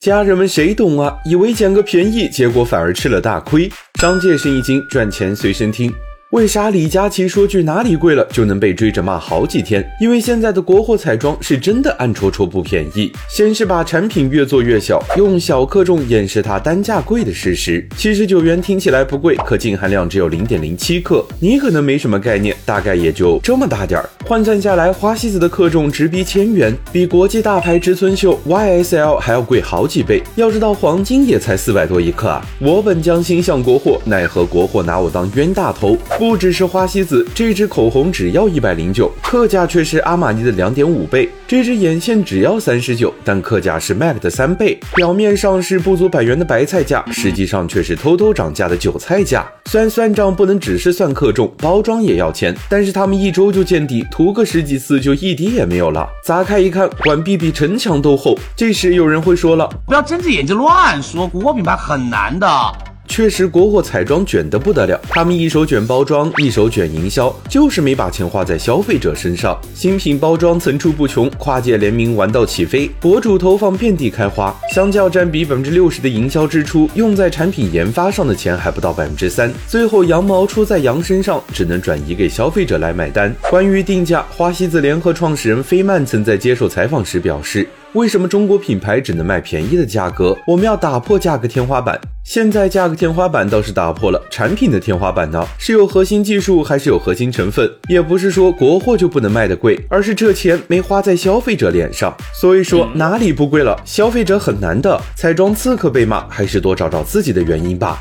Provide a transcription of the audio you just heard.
家人们谁懂啊？以为捡个便宜，结果反而吃了大亏。商界生意经，赚钱随身听。为啥李佳琦说句哪里贵了就能被追着骂好几天？因为现在的国货彩妆是真的暗戳戳不便宜。先是把产品越做越小，用小克重掩饰它单价贵的事实。七十九元听起来不贵，可净含量只有零点零七克，你可能没什么概念，大概也就这么大点儿。换算下来，花西子的克重直逼千元，比国际大牌植村秀 YSL 还要贵好几倍。要知道黄金也才四百多一克啊！我本将心向国货，奈何国货拿我当冤大头。不只是花西子，这支口红只要一百零九，克价却是阿玛尼的两点五倍；这支眼线只要三十九，但克价是 MAC 的三倍。表面上是不足百元的白菜价，实际上却是偷偷涨价的韭菜价。虽然算账不能只是算克重，包装也要钱，但是他们一周就见底，涂个十几次就一滴也没有了。砸开一看，管壁比城墙都厚。这时有人会说了，不要睁着眼睛乱说，国货品牌很难的。确实，国货彩妆卷得不得了，他们一手卷包装，一手卷营销，就是没把钱花在消费者身上。新品包装层出不穷，跨界联名玩到起飞，博主投放遍地开花。相较占比百分之六十的营销支出，用在产品研发上的钱还不到百分之三。最后羊毛出在羊身上，只能转移给消费者来买单。关于定价，花西子联合创始人菲曼曾在接受采访时表示。为什么中国品牌只能卖便宜的价格？我们要打破价格天花板。现在价格天花板倒是打破了，产品的天花板呢？是有核心技术还是有核心成分？也不是说国货就不能卖得贵，而是这钱没花在消费者脸上。所以说哪里不贵了？消费者很难的。彩妆刺客被骂，还是多找找自己的原因吧。